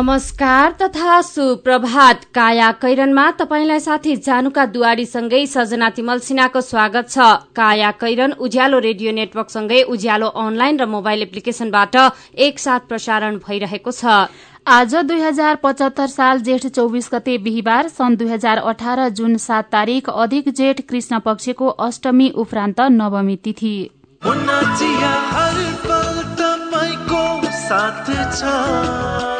नमस्कार तथा सुप्रभात। काया कैरनमा तपाईँलाई साथी जानुका दुवारीसँगै सजना तिमल सिन्हाको स्वागत छ। काया कैरन उज्यालो रेडियो नेटवर्कसँगै उज्यालो अनलाइन र मोबाइल एप्लिकेशनबाट एकसाथ प्रसारण भइरहेको छ। आज दुई हजार पचहत्तर साल जेठ चौबिस गते बिहिबार सन् दुई हजार अठार जुन सात तारीक अधिक जेठ कृष्ण पक्षको अष्टमी उपरान्त नवमी तिथि। काया कैरनका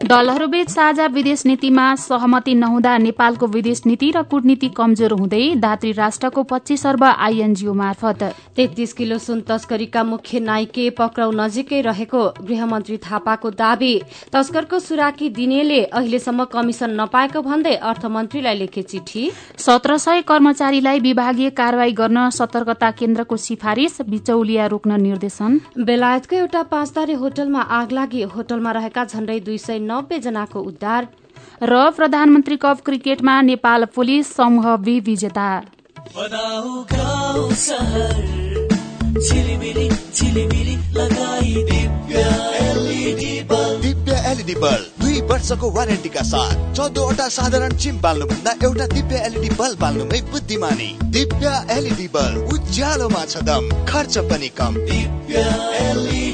दलहरूबीच साझा विदेश नीतिमा सहमति नहुँदा नेपालको विदेश नीति र कूटनीति कमजोर हुँदै दात्री राष्ट्रको पच्चीस अर्ब आईएनजीओ मार्फत। तेत्तीस किलो सुन तस्करीका मुख्य नाइके पक्राउ नजिकै रहेको गृहमन्त्री थापाको दावी। तस्करको सुराकी दिनेले अहिलेसम्म कमिशन नपाएको भन्दै अर्थमन्त्रीलाई लेखे चिठी। सत्र सय कर्मचारीलाई विभागीय कार्यवाही गर्न सतर्कता केन्द्रको सिफारिश बिचौलिया रोक्न निर्देशन। बेलायतको एउटा पाँचतारे होटलमा आग लागि होटलमा रहेका झण्डै दुई सय नब्बे जनाको उद्धार र प्रधानमन्त्री कप क्रिकेटमा नेपाल पुलिस समूह बी विजेता। Divya LED bulb. दुई वर्षको वारेन्टीका साथ चौधवटा साधारण चिम बाल्नुभन्दा एउटा दिव्य एलइडी बल्ब बाल्नुमै बुद्धिमानी। दिव्य एलइडी बल्ब उज्यालोमा छ दम खर्च पनि कम। दिव्य एलइडी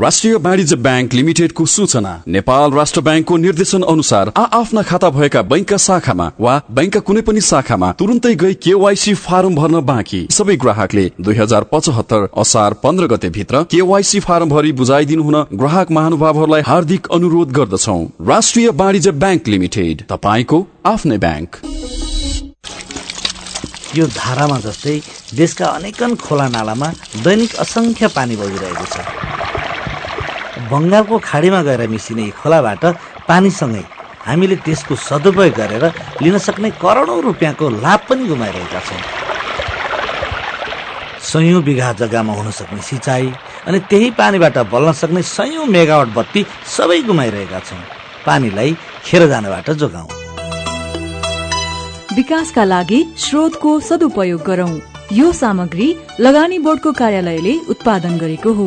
राष्ट्रिय वाणिज्य ब्याङ्क लिमिटेडको सूचना नेपाल राष्ट्र ब्याङ्कको निर्देशन अनुसार आ आफ्ना खाता भएका बैंकका शाखामा वा बैंकका कुनै पनि शाखामा तुरन्तै गई केवाइसी फारम भर्न बाँकी। सबै ग्राहकले दुई हजार पचहत्तर असार पन्ध्र गते भित्र केवाइसी फारम भरि बुझाइदिनु हुन ग्राहक महानुभावहरूलाई हार्दिक अनुरोध गर्दछौ। राष्ट्रिय वाणिज्य ब्याङ्क लिमिटेड तपाईँको आफ्नै ब्याङ्क। यो धारामा जस्तै देशका अनेकन खोला नालामा दैनिक असंख्य पानी बगिरहेको छ। बङ्गालको खाडीमा गएर मिसिने खोलाबाट पानीसँगै हामीले त्यसको सदुपयोग गरेर लिन सक्ने करोडौँ रुपियाँको लाभ पनि गुमाइरहेका छौँ। सयौँ बिघा जग्गामा हुन सक्ने सिँचाइ अनि त्यही पानीबाट बल्न सक्ने सयौँ मेगावट बत्ती सबै गुमाइरहेका छौँ। पानीलाई खेर जानबाट जोगाउँ। विकासका लागि स्रोतको सदुपयोग गरौं। यो सामग्री लगानी बोर्डको कार्यालयले उत्पादन गरेको हो।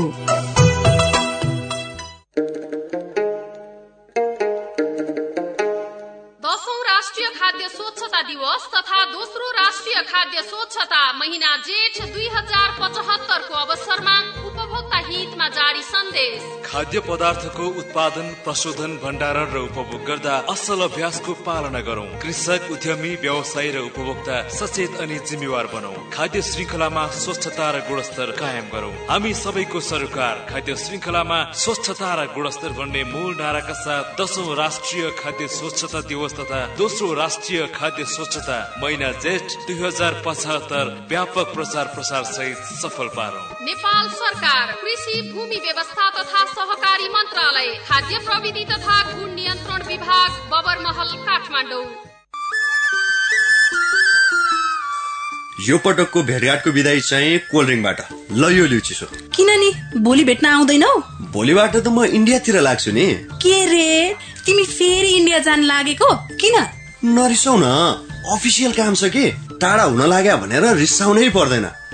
जारी सन्देश खाद्य पदार्थको उत्पादन प्रशोधन भण्डारण र उपभोग गर्दा असल अभ्यासको पालना गरौं। कृषक उद्यमी व्यवसायी र उपभोक्ता सचेत अनि जिम्मेवार बनौ। खाद्य श्रृङ्खलामा स्वच्छता र गुणस्तर कायम गरौं। हामी सबैको सरोकार खाद्य श्रृङ्खलामा स्वच्छता र गुणस्तर भन्ने मूल नाराका साथ दशौं राष्ट्रिय खाद्य स्वच्छता दिवस तथा दोस्रो राष्ट्रिय खाद्य स्वच्छता महिना जेठ दुई हजार पचहत्तर व्यापक प्रचार प्रसार सहित सफल पारौं। नेपाल सरकार कृषि भूमि व्यवस्था तथा सहकारी मन्त्रालय खाद्य प्रविधि तथा गुण नियन्त्रण विभाग बबरमहल काठमाडौँ। यो पटकको भेटघाटको विदाई चाहिँ कोल्ड ड्रिङ्कबाट। ल यो लिउ चिसो किन नि? भोलि भेट्न आउँदैनौ? भोलिबाट त म इन्डियातिर लाग्छु नि। के रे? तिमी फेरि इन्डिया जान लागेको? किन? नरिसाउ न अफिसियल काम छ कि? टाढा हुन लाग्यो भनेर रिसाउनै पर्दैन।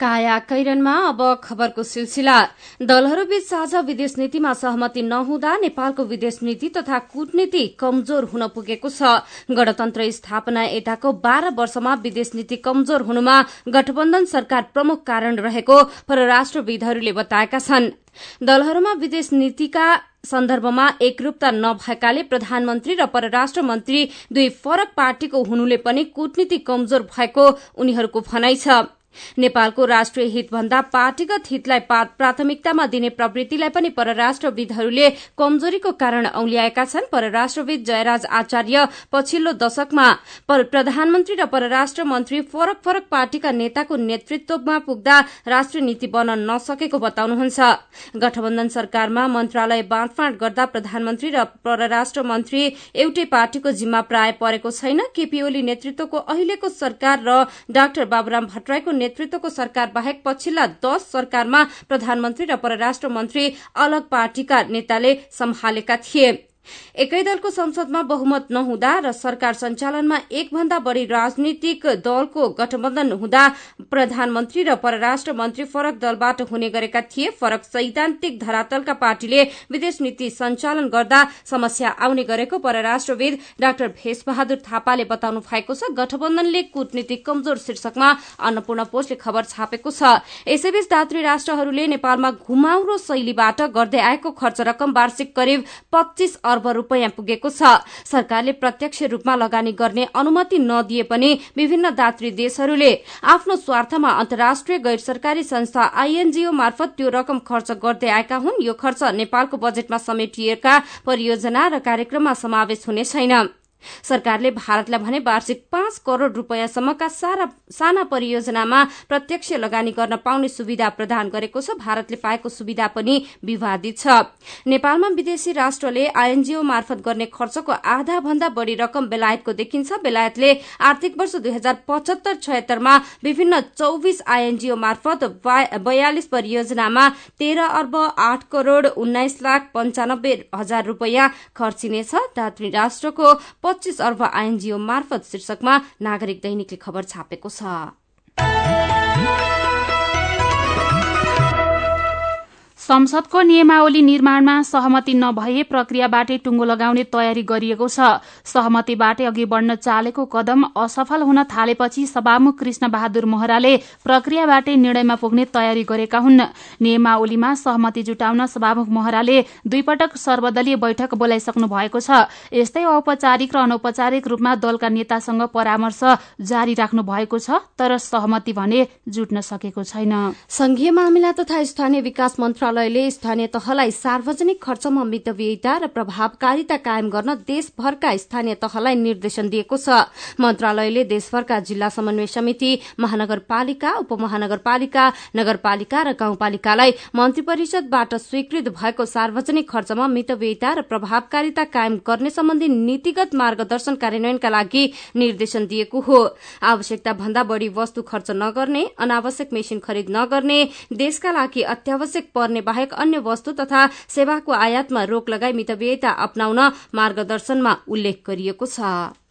काया कैरनमा अब खबरको सिलसिला। दलहरूबीच साझा विदेश नीतिमा सहमति नहुँदा नेपालको विदेश नीति तथा कूटनीति कमजोर हुन पुगेको छ। गणतन्त्र स्थापना यताको बाह्र वर्षमा विदेश नीति कमजोर हुनुमा गठबन्धन सरकार प्रमुख कारण रहेको परराष्ट्रविदहरूले बताएका छन्। दलहरूमा विदेश नीतिका सन्दर्भमा एकरूपता नभएकाले प्रधानमन्त्री र परराष्ट्र मन्त्री दुई फरक पार्टीको हुनुले पनि कूटनीति कमजोर भएको उनीहरूको भनाइ छ। नेपालको राष्ट्रिय हितभन्दा पार्टीगत हितलाई प्राथमिकतामा दिने प्रवृत्तिलाई पनि परराष्ट्रविदहरूले कमजोरीको कारण औल्याएका छन्। परराष्ट्रविद जयराज आचार्य पछिल्लो दशकमा प्रधानमन्त्री र परराष्ट्र मन्त्री फरक फरक पार्टीका नेताको नेतृत्वमा पुग्दा राष्ट्रिय नीति बन्न नसकेको बताउनुहुन्छ। गठबन्धन सरकारमा मन्त्रालय बाँडफाँड गर्दा प्रधानमन्त्री र परराष्ट्र मन्त्री एउटै पार्टीको जिम्मा प्राय परेको छैन। केपी ओली नेतृत्वको अहिलेको सरकार र डाक्टर बाबुराम भट्टराईको नेतृत्वको सरकार बाहेक पछिल्ला दश सरकारमा प्रधानमन्त्री र परराष्ट्र मन्त्री अलग पार्टीका नेताले सम्हालेका थिए। एकै दलको संसदमा बहुमत नहुँदा र सरकार सञ्चालनमा एक भन्दा बढ़ी राजनीतिक दलको गठबन्धन हुँदा प्रधानमन्त्री र परराष्ट्र मन्त्री फरक दलबाट हुने गरेका थिए। फरक सैद्धान्तिक धरातलका पार्टीले विदेश नीति सञ्चालन गर्दा समस्या आउने गरेको परराष्ट्रविद डाक्टर भेषबहादुर थापाले बताउनु भएको छ। गठबन्धनले कूटनीतिक कमजोर शीर्षकमा अन्नपूर्ण पोस्टले खबर छापेको छ। यसैबीच दात्री राष्ट्रहरूले नेपालमा घुमाउरो शैलीबाट गर्दै आएको खर्च रकम वार्षिक करिब पच्चीस अर्ब रूपियाँ पुगेको छ। सरकारले प्रत्यक्ष रूपमा लगानी गर्ने अनुमति नदिए पनि विभिन्न दात्री देशहरूले आफ्नो स्वार्थमा अन्तर्राष्ट्रिय गैर सरकारी संस्था आईएनजीओ मार्फत त्यो रकम खर्च गर्दै आएका हुन्। यो खर्च नेपालको बजेटमा समेटिएका परियोजना र कार्यक्रममा समावेश हुने छैन। सरकारले भारतलाई भने वार्षिक पाँच करोड़ रूपियाँसम्मका साना परियोजनामा प्रत्यक्ष लगानी गर्न पाउने सुविधा प्रदान गरेको छ। भारतले पाएको सुविधा पनि विवादित छ। नेपालमा विदेशी राष्ट्रले आईएनजीओ मार्फत गर्ने खर्चको आधा भन्दा बढ़ी रकम बेलायतको देखिन्छ। बेलायतले आर्थिक वर्ष दुई हजार पचहत्तर छयत्तरमा विभिन्न चौविस आईएनजीओ मार्फत बयालिस परियोजनामा तेह्र अर्ब आठ करोड़ उन्नाइस लाख पञ्चानब्बे हजार रूपियाँ खर्चिनेछ। दात्री राष्ट्रको पच्चीस अर्ब आइएनजीओ मार्फत शीर्षकमा नागरिक दैनिकले खबर छापेको छ। संसदको नियमावली निर्माणमा सहमति नभए प्रक्रियाबाटै टुङ्गो लगाउने तयारी गरिएको छ। सहमतिबाटै अघि बढ़न चालेको कदम असफल हुन थालेपछि सभामुख कृष्ण बहादुर महराले प्रक्रियाबाटै निर्णयमा पुग्ने तयारी गरेका हुन्। नियमावलीमा सहमति जुटाउन सभामुख महराले दुईपटक सर्वदलीय बैठक बोलाइसक्नु भएको छ। यस्तै औपचारिक र अनौपचारिक रूपमा दलका नेतासँग परामर्श जारी राख्नु भएको छ तर सहमति भने जुट्न सकेको छैन। संघीय मामिला तथा स्थानीय विकास मन्त्रालय मन्त्रालयले स्थानीय तहलाई सार्वजनिक खर्चमा मितव्ययिता र प्रभावकारिता कायम गर्न देशभरका स्थानीय तहलाई निर्देशन दिएको छ। मन्त्रालयले देशभरका जिल्ला समन्वय समिति महानगरपालिका उपमहानगरपालिका नगरपालिका र गाउँपालिकालाई मन्त्री परिषदबाट स्वीकृत भएको सार्वजनिक खर्चमा मितव्ययिता र प्रभावकारिता कायम गर्ने सम्बन्धी नीतिगत मार्गदर्शन कार्यान्वयनका लागि निर्देशन दिएको हो। आवश्यकता भन्दा बढ़ी वस्तु खर्च नगर्ने अनावश्यक मेसिन खरिद नगर्ने देशका लागि अत्यावश्यक पर्ने बाहेक अन्य वस्तु तथा सेवाको आयातमा रोक लगाई मितव्ययता अपनाउन मार्गदर्शनमा उल्लेख गरिएको छ।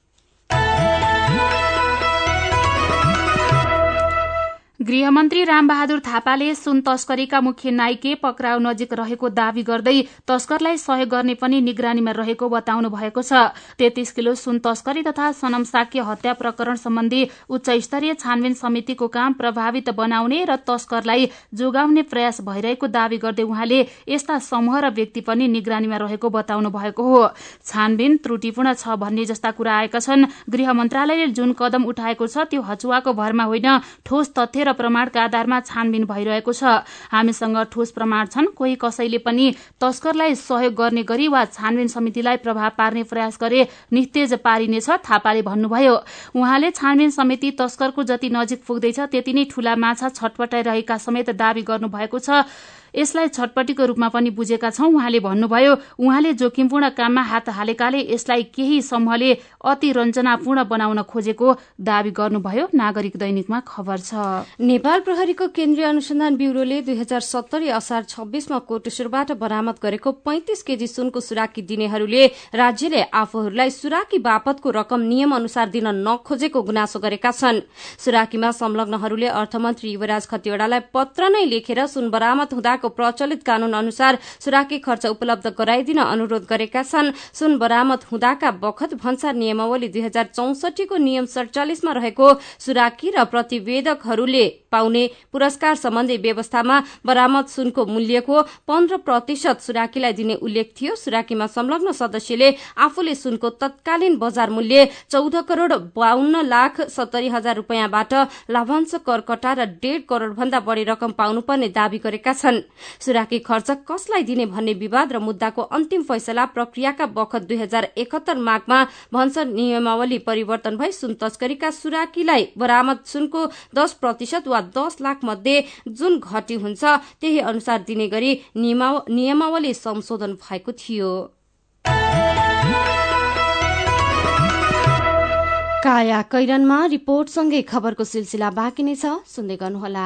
गृहमन्त्री रामबहादुर थापाले सुन तस्करीका मुख्य नाइके पक्राउ नजिक रहेको दावी गर्दै तस्करलाई सहयोग गर्ने पनि निगरानीमा रहेको बताउनु भएको छ। तेत्तीस किलो सुन तस्करी तथा सनम साक्य हत्या प्रकरण सम्बन्धी उच्च स्तरीय छानबिन समितिको काम प्रभावित बनाउने र तस्करलाई जोगाउने प्रयास भइरहेको दावी गर्दै उहाँले यस्ता समूह र व्यक्ति पनि निगरानीमा रहेको बताउनु भएको हो। छानबिन त्रुटिपूर्ण छ भन्ने जस्ता कुरा आएका छन्। गृह मन्त्रालयले जुन कदम उठाएको छ त्यो हचुवाको भरमा होइन। ठोस तथ्य र प्रमाणका आधारमा छानबिन भइरहेको छ। हामीसँग ठोस प्रमाण छन्। कोही कसैले पनि तस्करलाई सहयोग गर्ने गरी वा छानबिन समितिलाई प्रभाव पार्ने प्रयास गरे निस्तेज पारिनेछ थापाले भन्नुभयो। उहाँले छानबिन समिति तस्करको जति नजिक पुग्दैछ त्यति नै ठूला माछा छटपटाइरहेका समेत दावी गर्नुभएको छ। यसलाई छटपटीको रूपमा पनि बुझेका छौं उहाँले भन्नुभयो उहाँले जोखिमपूर्ण काममा हात हालेकाले यसलाई केही समूहले अति रञ्जनापूर्ण बनाउन खोजेको दावी गर्नुभयो। नागरिक दैनिकमा खबर छ। नेपाल प्रहरीको केन्द्रीय अनुसन्धान ब्यूरोले दुई हजार सत्तरी असार छब्बीसमा कोटेश्वरबाट बरामद गरेको पैंतिस केजी सुनको सुराकी दिनेहरूले राज्यले आफूहरूलाई सुराकी बापतको रकम नियम अनुसार दिन नखोजेको गुनासो गरेका छन्। सुराकीमा संलग्नहरूले अर्थमन्त्री युवराज खतिवड़ालाई पत्र नै लेखेर सुन बरामद हुँदाको प्रचलित कानून अनुसार सुराकी खर्च उपलब्ध गराइदिन अनुरोध गरेका छन्। सुन बरामद हुँदाका बखत भन्सार नियमावली दुई हजार चौसठीको नियम सड़चालिसमा रहेको सुराकी र प्रतिवेदकहरूले पाउने पुरस्कार सम्बन्धी व्यवस्थामा बरामद सुनको मूल्यको पन्ध्र प्रतिशत सुराकीलाई दिने उल्लेख थियो। सुराकीमा संलग्न सदस्यले आफूले सुनको तत्कालीन बजार मूल्य चौध करोड़ बाहन्न लाख सत्तरी हजार रूपियाँबाट लाभांश कर कटाएर डेढ करोड़ भन्दा बढ़ी रकम पाउनुपर्ने दावी गरेका छन्। सुराकी खर्च कसलाई दिने भन्ने विवाद र मुद्दाको अन्तिम फैसला प्रक्रियाका बखत दुई हजार एकहत्तर माघमा भन्सर नियमावली परिवर्तन भई सुन तस्करीका सुराकीलाई बरामद सुनको दश प्रतिशत वा दश लाख मध्ये जुन घटी हुन्छ त्यही अनुसार दिने गरी नियमावली संशोधन भएको थियो। काया कैरनमा रिपोर्टसँगै खबरको सिलसिला बाँकी नै छ सुन्दै गर्नुहोला।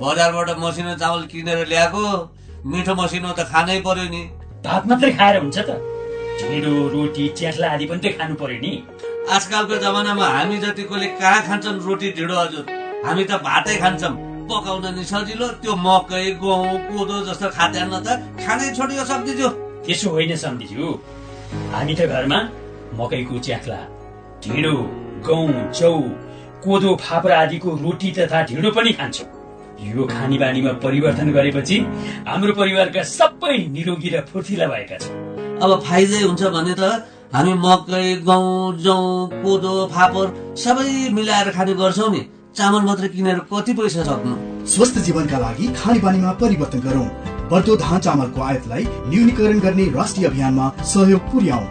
बजारबाट मसिनो चामल किनेर ल्याएको मिठो मसिनो त खानै पर्यो नि। भात मात्रै खाएर हुन्छ त। ढिँडो रोटी च्यास्ला आदि पनि त खानु पर्यो नि। आजकलको जमानामा हामी जतिकोले कहाँ खान्छन् रोटी ढिँडो हजुर हामी त भातै खान्छौँ। पकाउन नि सजिलो त्यो मकै गहुँ कोदो जस्तो खाद्यान्न त खानै छोडियो सक्दिज्यू त्यसो होइन सम्झिज्यू। हामी त घरमा मकैको च्याख्ला ढिँडो गहुँ चौ कोदो फापरा आदिको रोटी तथा ढिँडो पनि खान्छौँ। यो खानी बानीमा परिवर्तन गरेपछि हाम्रो परिवारका सबै निरोगी र फुर्तिला भएका छन्। अब फाइदै हुन्छ भने त हामी मकै गहुँ जौ कोदो फापर सबै मिलाएर खाने गर्छौँ नि। चामल मात्र किनेर कति पैसा सक्नु? स्वस्थ जीवनका लागि खानी बानीमा परिवर्तन गरौँ। बढ्दो धान चामलको आयातलाई न्यूनीकरण गर्ने राष्ट्रिय अभियानमा सहयोग पुर्याउ।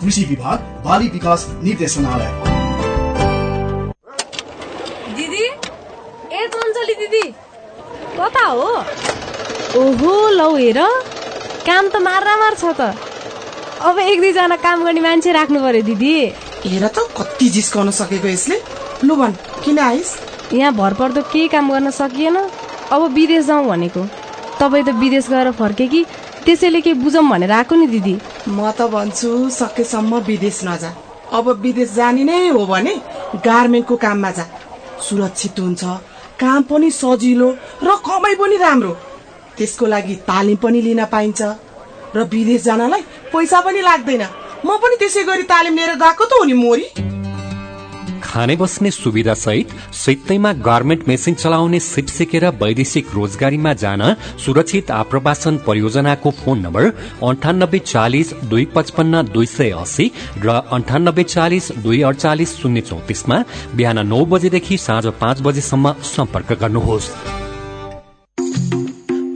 कृषि विभाग बाली विकास निर्देशनालय। कता हो। ओहो लौ हेर। काम त मार छ त। अब एक दुईजना काम गर्ने मान्छे राख्नु पर्यो दिदी। हेर त कति जिस्काउन सकेको यसले। लु भन किन आइस? यहाँ भरपर्दो केही काम गर्न सकिएन। अब विदेश जाउँ भनेको। तपाईँ त विदेश गएर फर्के कि? त्यसैले केही बुझौँ भनेर आएको नि दिदी। म त भन्छु सकेसम्म विदेश नजा। अब विदेश जाने नै हो भने गार्मेन्टको काममा जा। सुरक्षित हुन्छ काम पनि सजिलो र कमाइ पनि राम्रो। त्यसको लागि तालिम पनि लिन पाइन्छ र विदेश जानलाई पैसा पनि लाग्दैन। म पनि त्यसै गरी तालिम लिएर गएको त हो नि मोरी? खाने बस्ने सुविधा सहित सित्तैमा गार्मेन्ट मेसिन चलाउने सिप सिकेर वैदेशिक रोजगारीमा जान सुरक्षित आप्रवासन परियोजनाको फोन नम्बर अन्ठानब्बे चालिस दुई पचपन्न दुई सय अस्सी र अन्ठानब्बे चालिस दुई अडचालिस शून्य चौतिसमा बिहान नौ बजेदेखि साँझ पाँच बजेसम्म सम्पर्क गर्नुहोस्।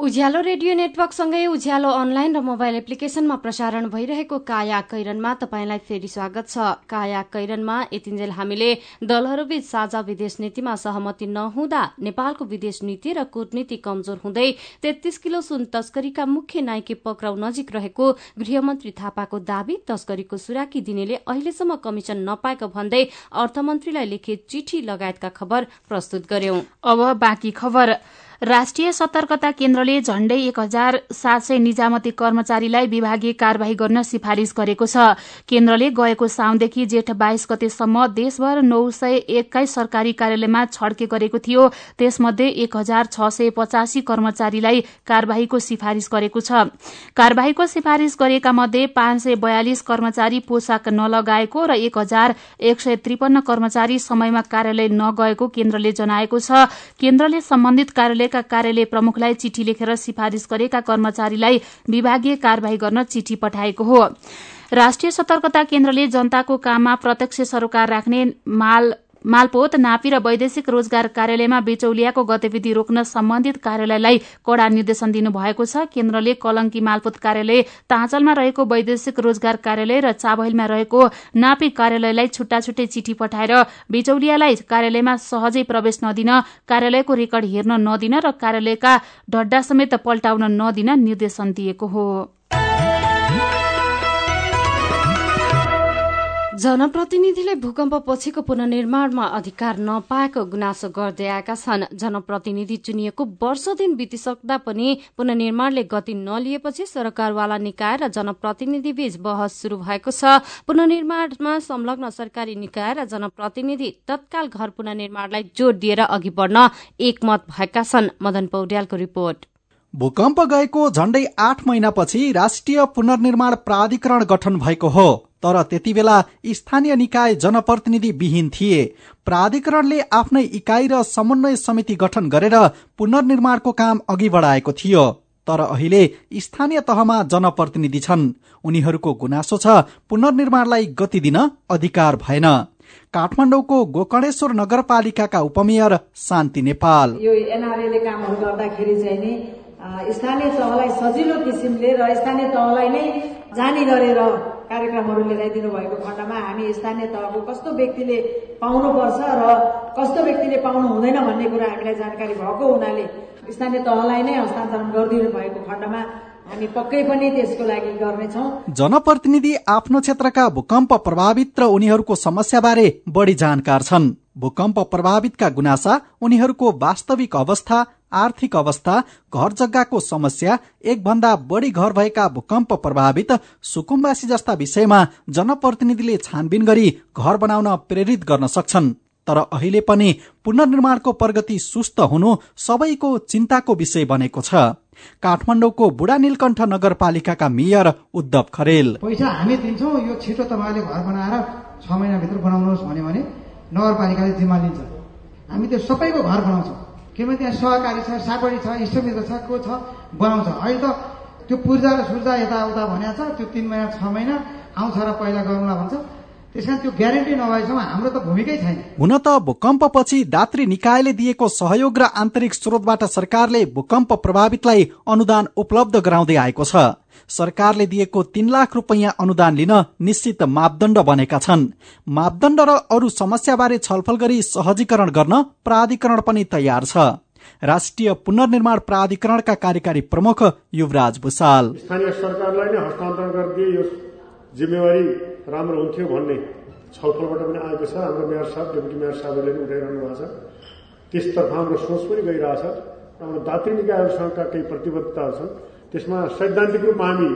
उज्यालो रेडियो नेटवर्कसँगै उज्यालो अनलाइन र मोबाइल एप्लिकेशनमा प्रसारण भइरहेको काया कैरनमा तपाईँलाई फेरि स्वागत छ। काया कैरनमा यतिन्जेल हामीले दलहरूबीच साझा विदेश नीतिमा सहमति नहुँदा नेपालको विदेश नीति र कूटनीति कमजोर हुँदै तेत्तीस किलो सुन तस्करीका मुख्य नायकी पक्राउ नजिक रहेको गृहमन्त्री थापाको दावी तस्करीको सुराकी दिनेले अहिलेसम्म कमिशन नपाएको भन्दै अर्थमन्त्रीलाई लिखित चिठी लगायतका खबर प्रस्तुत गर्यौं। राष्ट्रिय सतर्कता केन्द्रले झण्डै एक हजार सात सय निजामती कर्मचारीलाई विभागीय कार्यवाही गर्न सिफारिश गरेको छ। केन्द्रले गएको साउनदेखि जेठ बाइस गतेसम्म देशभर नौ सय एक्काइस सरकारी कार्यालयमा छड्के गरेको थियो। त्यसमध्ये एक हजार छ सय पचासी कर्मचारीलाई कार्यवाहीको सिफारिश गरेको छ। कार्यवाहीको सिफारिश गरेका मध्ये पाँच सय बयालिस कर्मचारी पोसाक नलगाएको र एक हजार एक सय त्रिपन्न कर्मचारी समयमा कार्यालय नगएको केन्द्रले जनाएको छ। केन्द्रले सम्बन्धित कार्यालय का कार्यालय प्रमुखलाई चिठी लेखेर सिफारिश गरेका कर्मचारीलाई विभागीय कार्यवाही गर्न चिठी पठाएको हो। राष्ट्रिय सतर्कता केन्द्रले जनताको काममा प्रत्यक्ष सरोकार राख्ने माल मालपोत नापी र वैदेशिक रोजगार कार्यालयमा बिचौलियाको गतिविधि रोक्न सम्बन्धित कार्यालयलाई कड़ा निर्देशन दिनुभएको छ। केन्द्रले कलंकी मालपोत कार्यालय ताँचलमा रहेको वैदेशिक रोजगार कार्यालय र चाबहिलमा रहेको नापी कार्यालयलाई छुट्टा छुट्टै चिठी पठाएर बिचौलियालाई कार्यालयमा सहजै प्रवेश नदिन कार्यालयको रेकर्ड हेर्न नदिन र कार्यालयका ढड्डा समेत पल्टाउन नदिन निर्देशन दिएको हो। जनप्रतिनिधिले भूकम्प पछिको पुनर्निर्माणमा अधिकार नपाएको गुनासो गर्दै आएका छन्। जनप्रतिनिधि चुनिएको वर्ष दिन बितिसक्दा पनि पुनर्निर्माणले गति नलिएपछि सरकारवाला निकाय र जनप्रतिनिधि बीच बहस शुरू भएको छ। पुनर्निर्माणमा संलग्न सरकारी निकाय र जनप्रतिनिधि तत्काल घर पुनर्निर्माणलाई जोड़ दिएर अघि बढ्न एकमत भएका छन्। मदन पौड्यालको रिपोर्ट। भूकम्प गएको झण्डै आठ महिनापछि राष्ट्रिय पुनर्निर्माण प्राधिकरण गठन भएको हो। तर त्यति बेला स्थानीय निकाय जनप्रतिनिधि विहीन थिए। प्राधिकरणले आफ्नै इकाइ र समन्वय समिति गठन गरेर पुनर्निर्माणको काम अघि बढाएको थियो। तर अहिले स्थानीय तहमा जनप्रतिनिधि छन्। उनीहरूको गुनासो छ पुनर्निर्माणलाई गति दिन अधिकार भएन। काठमाडौँको गोकर्णेश्वर नगरपालिकाका उपमेयर शान्ति नेपाल। यो एनआरएले कामहरू गर्दाखेरि चाहिँ नि स्थानीय तहलाई सजिलो किसिमले र स्थानीय तहलाई नै जानी गरेर कार्यक्रमहरू ल्याइदिनु भएको खण्डमा हामी स्थानीय तहको कस्तो व्यक्तिले पाउनुपर्छ र कस्तो व्यक्तिले पाउनु हुँदैन भन्ने कुरा हामीलाई जानकारी भएको हुनाले स्थानीय तहलाई नै हस्तान्तरण गरिदिनु भएको खण्डमा हामी पक्कै पनि त्यसको लागि जनप्रतिनिधि आफ्नो क्षेत्रका भूकम्प प्रभावित र उनीहरूको समस्याबारे बढी जानकार छन्। भूकम्प प्रभावितका गुनासा उनीहरूको वास्तविक अवस्था आर्थिक अवस्था घर जग्गाको समस्या एक भन्दा बढी घर भएका भूकम्प प्रभावित सुकुम्बासी जस्ता विषयमा जनप्रतिनिधिले छानबिन गरी घर बनाउन प्रेरित गर्न सक्छन्। तर अहिले पनि पुनर्निर्माणको प्रगति सुस्त हुनु सबैको चिन्ताको विषय बनेको छ। काठमाडौँको बुढा नीलकण्ठ नगरपालिकाका मेयर उद्धव खरेल। पैसा हामी दिन्छौँ यो छिटो तपाईँले घर बनाएर छ महिनाभित्र बनाउनुहोस् भन्यो भने नगरपालिकाले जिम्मा लिन्छ। हामी त्यो सबैको घर बनाउँछौँ। किनभने त्यहाँ सहकारी छ सापडी छ इष्टमित्र छ को छ बनाउँछ। अहिले त त्यो पूर्जा र सुर्जा यताउता भनेको छ त्यो तिन महिना छ महिना आउँछ र पहिला गरौँला भन्छ। त्यस कारण त्यो ग्यारेन्टी नभएसम्म हाम्रो त भूमिकै छैन। हुन त भूकम्पपछि दात्री निकायले दिएको सहयोग र आन्तरिक स्रोतबाट सरकारले भूकम्प प्रभावितलाई अनुदान उपलब्ध गराउँदै आएको छ। सरकारले दिएको तीन लाख रुपियाँ अनुदान लिन निश्चित मापदण्ड बनेका छन्। मापदण्ड र अरू समस्याबारे छलफल गरी सहजीकरण गर्न प्राधिकरण पनि तयार छ। राष्ट्रिय पुनर्निर्माण प्राधिकरणका कार्यकारी प्रमुख युवराज भूषाल। स्थानीय सरकारलाई नै हस्तान्तरण गरिदिए यो जिम्मेवारी राम्रो हुन्थ्यो भन्ने छलफलबाट पनि आएको छ। हाम्रो मेयर साहब डेपुटी मेयर साहबहरूले पनि उठाइरहनु भएको छ। त्यसतर्फ हाम्रो सोच पनि गइरहेछ। हाम्रो दात्री निकायहरूसँगका केही प्रतिबद्धताहरू छन्। त्यसमा सैद्धान्तिक रूपमा हामी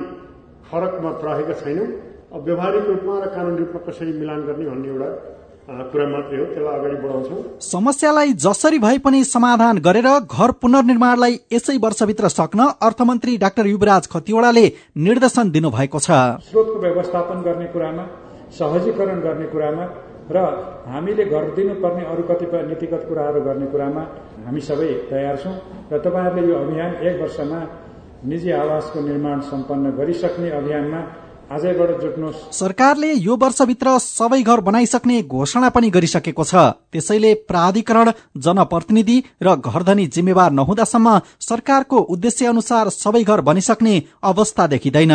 फरकमा रहेका छैनौँ। अब व्यवहारिक रूपमा र कानुनी रूपमा कसरी मिलान गर्ने भन्ने एउटा कुरा मात्रै हो त्यसलाई अगाडि बढाउँछौँ। समस्यालाई जसरी भए पनि समाधान गरेर घर पुनर्निर्माणलाई यसै वर्षभित्र सक्न अर्थमन्त्री डाक्टर युवराज खतिवड़ाले निर्देशन दिनुभएको छ। स्रोतको व्यवस्थापन गर्ने कुरामा सहजीकरण गर्ने कुरामा र हामीले गरिदिनु पर्ने अरू कतिपय नीतिगत कुराहरू गर्ने कुरामा हामी सबै तयार छौँ र तपाईँहरूले यो अभियान एक वर्षमा निजी आवासको निर्माण सम्पन्न गरिसक्ने अभियानमा सरकारले यो वर्षभित्र सबै घर बनाइसक्ने घोषणा पनि गरिसकेको छ। त्यसैले प्राधिकरण जनप्रतिनिधि र घरधनी जिम्मेवार नहुँदासम्म सरकारको उद्देश्य अनुसार सबै घर बनिसक्ने अवस्था देखिँदैन।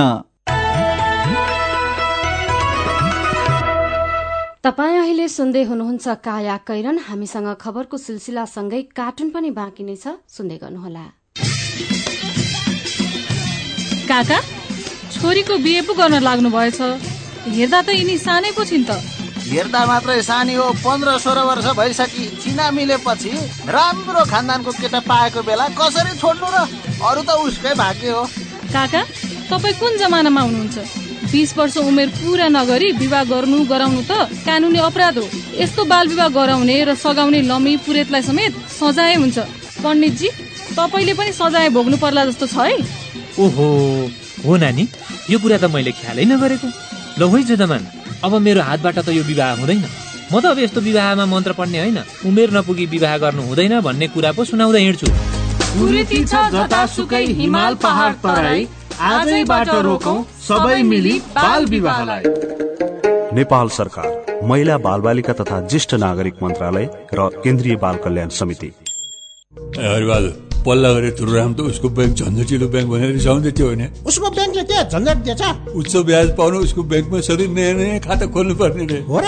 तपाईँ अहिले सुन्दै हुनुहुन्छ काया कैरन। हामीसँग खबरको सिलसिलासँगै कार्टुन पनि बाँकी नै छ। सुन्दै गर्नुहोला। काका छोरीको बिहे पो गर्न लाग्नु भएछ हेर्दा त यिनी सानै पो छिन् त। हेर्दा मात्रै सानी हो पन्ध्र सोह्र वर्ष भइसकि चिना मिलेपछि राम्रो खानदानको केटा पाएको बेला कसरी छोड्नु र अरू त उसकै भाग्य हो। काका तपाईँ कुन जमानामा हुनुहुन्छ? बिस वर्ष उमेर पुरा नगरी विवाह गर्नु गराउनु त कानुनी अपराध हो। यस्तो बाल विवाह गराउने र सघाउने लमी पुरेतलाई समेत सजाय हुन्छ। पण्डितजी तपाईँले पनि सजाय भोग्नु पर्ला जस्तो छ है। ओहो हो नानी। यो कुरा त मैले ख्यालै नगरेको। ल है जुदमान अब मेरो हातबाट त यो विवाह हुँदैन। म त अब यस्तो विवाहमा मन्त्र पढ्ने होइन। उमेर नपुगी विवाह गर्नु हुँदैन भन्ने कुरा पो सुनाउँदै हिँड्छु। हिमाल पहाड तराई आजैबाट रोकौं सबै मिली बाल विवाहलाई। नेपाल सरकार महिला बाल बालिका तथा ज्येष्ठ नागरिक मन्त्रालय र केन्द्रीय बाल कल्याण समिति। पल्ला गरेर तुरुराम त उसको ब्याङ्क झन्झटिलो ब्याङ्क भनेर रिसाउँदै थियो भने उसको ब्याङ्कले के झन्झट दिएछ? उच्च ब्याज पाउनु उसको ब्याङ्कमा सधैँ नयाँ नयाँ खाता खोल्नु पर्ने रे। हो र?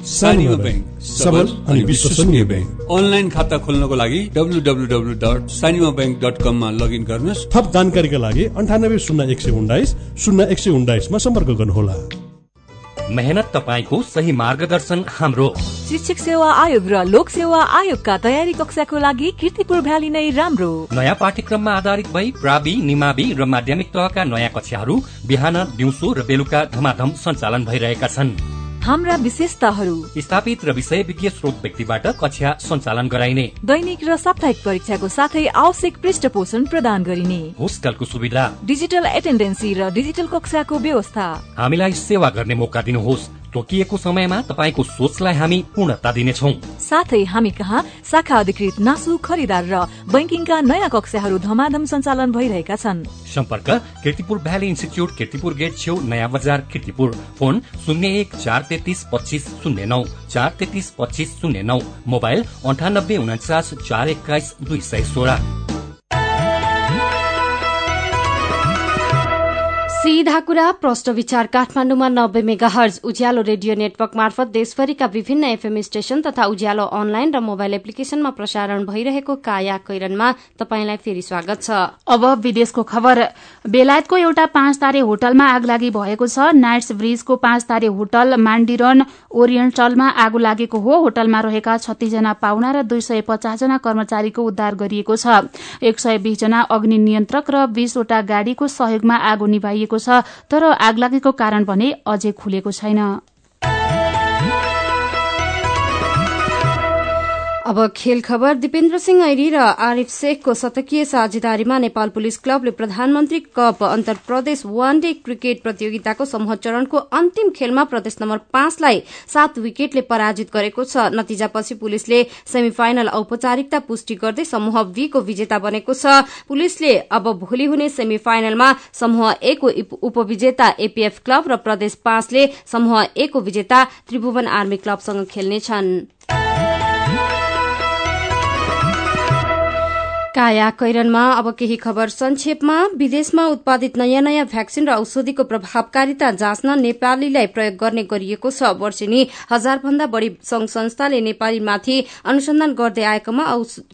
ब्याङ्क सबल अनि विश्वसनीय ब्याङ्क अनलाइन खाता खोल्नको लागि W W W dot Sanima bank dot कममा लगइन गर्नुहोस्। थप जानकारीका लागि अन्ठानब्बे शून्य एक सय उन्नाइस शून्य एक सय उन्नाइसमा सम्पर्क गर्नुहोला। मेहनत तपाईँको सही मार्गदर्शन हाम्रो। शिक्षक सेवा आयोग र लोक सेवा आयोगका तयारी कक्षाको लागि किर्तिपुर भ्याली नै राम्रो। नयाँ पाठ्यक्रममा आधारित भई प्रावि निमावि र माध्यमिक तहका नयाँ कक्षाहरू बिहान दिउँसो र बेलुका धमाधम सञ्चालन भइरहेका छन्। हाम्रा विशेषताहरू। स्थापित र विषय विज्ञ स्रोत व्यक्तिबाट कक्षा सञ्चालन गराइने। दैनिक र साप्ताहिक परीक्षाको साथै आवश्यक पृष्ठ पोषण प्रदान गरिने। होस्टलको सुविधा। डिजिटल एटेन्डेन्सी र डिजिटल कक्षाको व्यवस्था। हामीलाई सेवा गर्ने मौका दिनुहोस्। तोकिएको समयमा तपाईँको सोचलाई हामी पूर्णता दिनेछौ। साथै हामी कहाँ शाखा अधिकृत नासु खरिदार र बैंकिङका नयाँ कक्षाहरू धमाधम सञ्चालन भइरहेका छन्। सम्पर्क Kirtipur valley institute Kirtipur gate छेउ नयाँ बजार किर्तिपुर। फोन शून्य एक चार तेत्तिस पच्चिस शून्य नौ चार तेत्तिस पच्चिस शून्य नौ। मोबाइल अन्ठानब्बे उन्चास चार एक्काइस दुई सय सोह्र। सीधा कुरा प्रश्न विचार काठमाडौँमा नब्बे mega hertz Ujyaalo radio network मार्फत देशभरिका विभिन्न एफएम स्टेशन तथा उज्यालो अनलाइन र मोबाइल एप्लिकेशनमा प्रसारण भइरहेको काया कैरनमा तपाईँलाई फेरि स्वागत छ। अब विदेशको खबर। बेलायतको एउटा पाँच तारे होटलमा आगलागी भएको छ। नाइट्स ब्रिजको पाँच तारे होटल मान्डिरन ओरिएन्टलमा आगो लागेको हो। होटलमा रहेका छत्तीसजना पाहुना र दुई सय पचासजना कर्मचारीको उद्धार गरिएको छ। एक सय बीसजना अग्नि नियन्त्रक र बीसवटा गाड़ीको सहयोगमा आगो निभाइएको छ। तर आगलागीको कारण भने अझै खुलेको छैन। अब खेल खबर दिपेन्द्र सिंह ऐरी र आरिफ शेखको शतकीय साझेदारीमा नेपाल पुलिस क्लबले प्रधानमन्त्री कप अन्तर प्रदेश वान डे क्रिकेट प्रतियोगिताको समूह चरणको अन्तिम खेलमा प्रदेश नम्बर पाँचलाई सात विकेटले पराजित गरेको छ। नतिजापछि पुलिसले सेमी फाइनल औपचारिकता पुष्टि गर्दै समूह बी को विजेता बनेको छ। पुलिसले अब भोलि हुने सेमी फाइनलमा समूह ए उपविजेता एपीएफ क्लब र प्रदेश पाँचले समूह ए विजेता त्रिभुवन आर्मी क्लबसँग खेल्नेछन्। काया कैरनमा अब केही खबर संक्षेपमा। विदेशमा उत्पादित नयाँ नयाँ भ्याक्सिन र औषधिको प्रभावकारिता जाँच्न नेपालीलाई प्रयोग गर्ने गरिएको छ। वर्षेनी हजार भन्दा बढ़ी संघ संस्थाले नेपालीमाथि अनुसन्धान गर्दै आएकोमा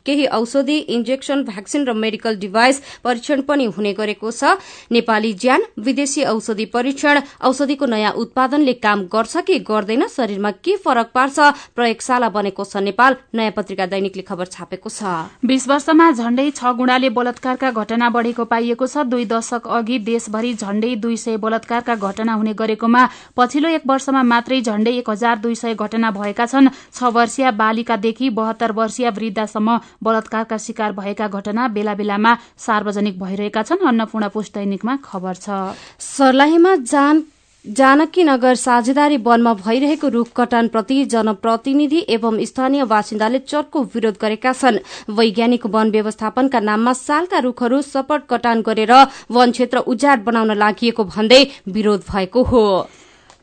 केही औषधि इन्जेक्शन भ्याक्सिन र मेडिकल डिभाइस परीक्षण पनि हुने गरेको छ। नेपाली ज्यान विदेशी औषधि परीक्षण औषधिको नयाँ उत्पादनले काम गर्छ कि गर्दैन शरीरमा के फरक पार्छ? प्रयोगशाला बनेको छ नेपाल। नयाँ पत्रिका दैनिकले खबर छापेको छ। झण्डै छ गुणाले बलात्कारका घटना बढ़ेको पाइएको छ। दुई दशक अघि देशभरि झण्डै दुई सय बलात्कारका घटना हुने गरेकोमा पछिल्लो एक वर्षमा मात्रै झण्डै एक हजार दुई सय घटना भएका छन्। छ वर्षीय बालिकादेखि बहत्तर वर्षीय वृद्धसम्म बलात्कारका शिकार भएका घटना बेला बेलामा सार्वजनिक भइरहेका छन्। अन्नपूर्ण पोस्ट दैनिकमा खबर छ। सर्लाहीमा जान जानकी नगर साझेदारी वनमा भइरहेको रूख कटानप्रति जनप्रतिनिधि एवं स्थानीय बासिन्दाले चर्को विरोध गरेका छन्। वैज्ञानिक वन व्यवस्थापनका नाममा सालका रूखहरू सपट कटान गरेर वन क्षेत्र उजाड बनाउन लागि भन्दै विरोध भएको हो।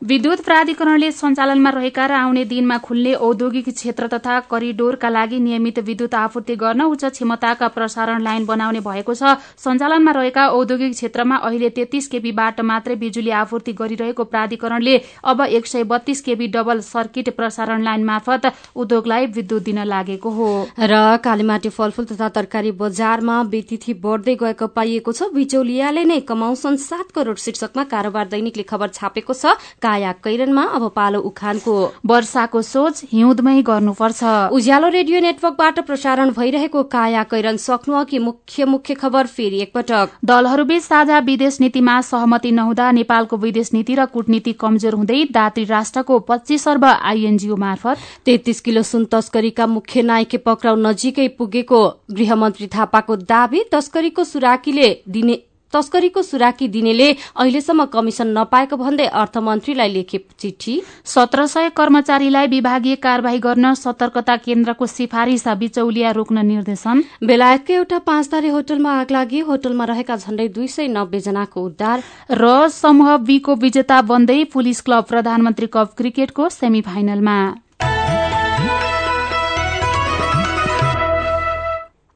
विद्युत प्राधिकरणले सञ्चालनमा रहेका र आउने दिनमा खुल्ने औद्योगिक क्षेत्र तथा करिडोरका लागि नियमित विद्युत आपूर्ति गर्न उच्च क्षमताका प्रसारण लाइन बनाउने भएको छ। सञ्चालनमा रहेका औद्योगिक क्षेत्रमा अहिले तेत्तीस केबीबाट मात्रै बिजुली आपूर्ति गरिरहेको प्राधिकरणले अब एक सय बत्तीस केबी डबल सर्किट प्रसारण लाइन मार्फत उद्योगलाई विद्युत दिन लागेको हो। र कालीमाटी फलफूल तथा तरकारी बजारमा बेतिथि बढ्दै गएको पाइएको छ। बिचौलियाले नै कमाउँछन् सात करोड़ शीर्षकमा कारोबार दैनिकले खबर छापेको छ। काया कैरनमा अब पालो उखानको वर्षाको सोच हिउँदमै गर्नुपर्छ। उज्यालो रेडियो नेटवर्कबाट प्रसारण भइरहेको काया कैरन सक्नु अघि मुख्य मुख्य खबर फेरि एकपटक। दलहरूबीच साझा विदेश नीतिमा सहमति नहुँदा नेपालको विदेश नीति र कूटनीति कमजोर हुँदै दात्री राष्ट्रको पच्चीस अर्ब आईएनजीओ मार्फत तेत्तीस किलो सुन तस्करीका मुख्य नायके पक्राउ नजिकै पुगेको गृहमन्त्री थापाको दावी तस्करीको सुराकीले दिने तस्करीको सुराकी दिनेले अहिलेसम्म कमिशन नपाएको भन्दै अर्थमन्त्रीलाई लेखे चिठी। सत्र सय कर्मचारीलाई विभागीय कार्यवाही गर्न सतर्कता केन्द्रको सिफारिस बिचौलिया रोक्न निर्देशन। बेलायतको एउटा पाँच तारे होटलमा आग लागि होटलमा रहेका झण्डै दुई सय नब्बे जनाको उद्धार। र समूह बीको विजेता बन्दै पुलिस क्लब प्रधानमन्त्री कप क्रिकेटको सेमी फाइनलमा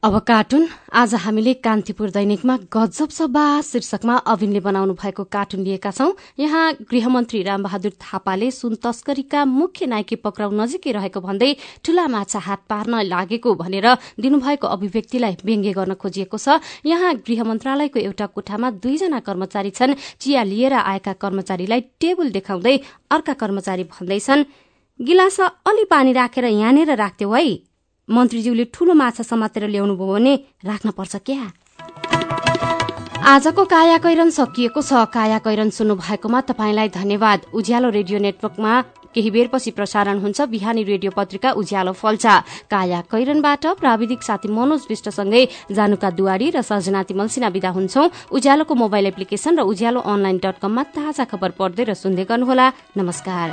अब कार्टुन। आज हामीले कान्तिपुर दैनिकमा गजब सभा शीर्षकमा अविनले बनाउनु भएको कार्टुन लिएका छौं। यहाँ गृहमन्त्री रामबहादुर थापाले सुन तस्करीका मुख्य नायकी पक्राउ नजिकै रहेको भन्दै ठूला माछा हात पार्न लागेको भनेर दिनुभएको अभिव्यक्तिलाई व्यङ्ग्य गर्न खोजिएको छ। यहाँ गृह मन्त्रालयको एउटा कोठामा दुईजना कर्मचारी छन्। चिया लिएर आएका कर्मचारीलाई टेबल देखाउँदै अर्का कर्मचारी भन्दैछन् गिलास अलि पानी राखेर यहाँनिर राख्थ्यौ है। मन्त्रीज्यूले ठूलो माछा समातेर ल्याउनु भयो भने राख्न पर्छ क्या? आजको कायाकैरन सकिएको छ। कायाकैरन सुन्नु भएकोमा तपाईँलाई धन्यवाद। उज्यालो रेडियो नेटवर्कमा केही बेरपछि प्रसारण हुन्छ। बिहानी रेडियो पत्रिका उज्यालो फल्चा काया कैरनबाट प्राविधिक साथी मनोज विष्टसँगै जानुका दुवारी र सजनाती मल्सिना विदा हुन्छौ। उज्यालोको मोबाइल एप्लिकेशन र उज्यालो अनलाइन डट कममा ताजा खबर पढ्दै र सुन्दै गर्नुहोला। नमस्कार।